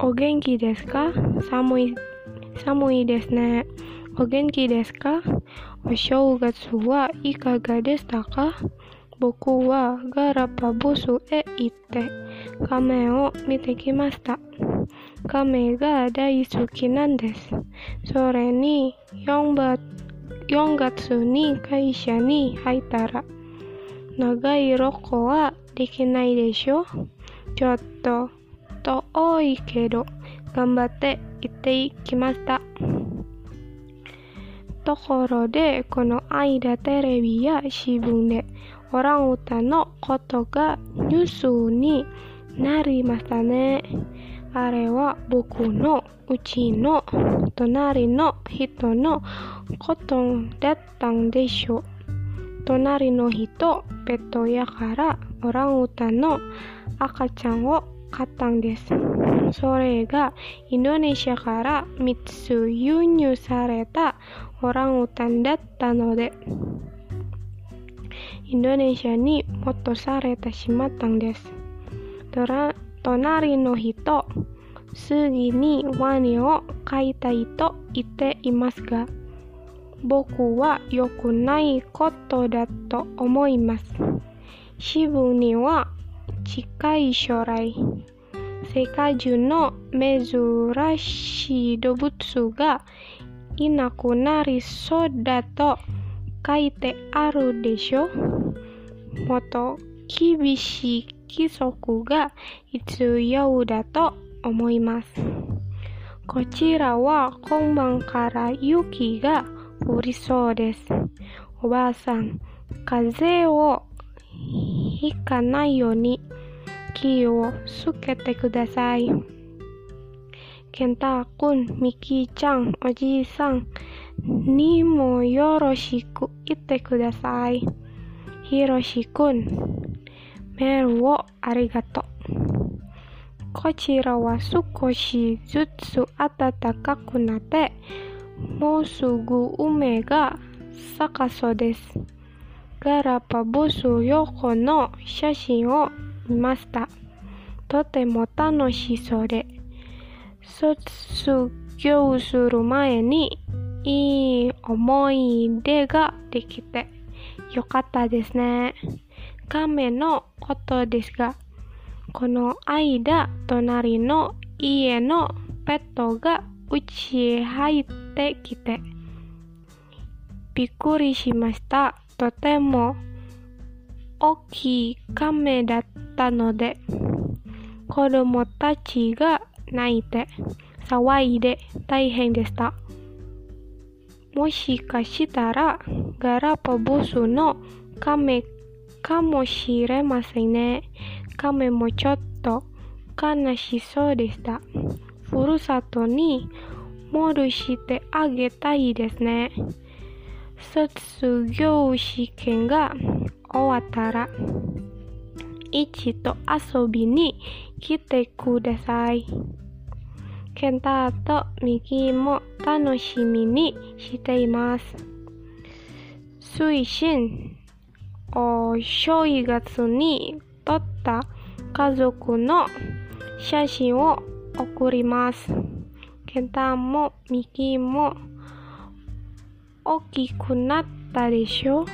お元気ですか寒い、寒いですね。お元気ですかお正月はいかがでしたか僕はガラパゴスへ行って亀を見てきました。亀が大好きなんです。それに4月 ,4 月に会社に入ったら長いロコはできないでしょちょっと遠いけど頑張って行ってきました。ところでこの間テレビや新聞でオランウータンのことがニュースになりましたね。あれは僕のうちの隣の人のことだったんでしょう。隣の人、ペットやからオランウータンの赤ちゃんを買ったんです。それがインドネシアから3つ輸入されたオランウータンだったので、インドネシアに戻されてしまったんです。隣の人、次にワニを飼いたいと言っていますが、僕は良くないことだと思います。新聞には近い将来、世界中の珍しい動物がいなくなりそうだと書いてあるでしょもっと厳しい規則が必要だと思います。こちらは今晩から雪が降りそうです。おばあさん、風邪をひかないように気をつけてください。ケンタ君、ミキちゃん、おじいさんにもよろしく言ってください。ひろし君、メールをありがとう。こちらは少しずつ暖かくなって、もうすぐ梅が咲かそうです。ガラパゴス横の写真を見ました。とても楽しそうで、卒業する前にいい思い出ができてよかったですね。亀のことですが、この間、隣の家のペットがうちへ入ってきて、びっくりしました。とても大きい亀だったので、子供たちが泣いて騒いで大変でした。もしかしたらガラパゴスの亀かもしれませんね。亀もちょっと悲しそうでした。ふるさとに戻してあげたいですね。卒業試験が終わったら一度遊びに来てください。ケンタとミキも楽しみにしています。推進お正月に撮った家族の写真を送ります。ケンタもミキも大きくなったでしょ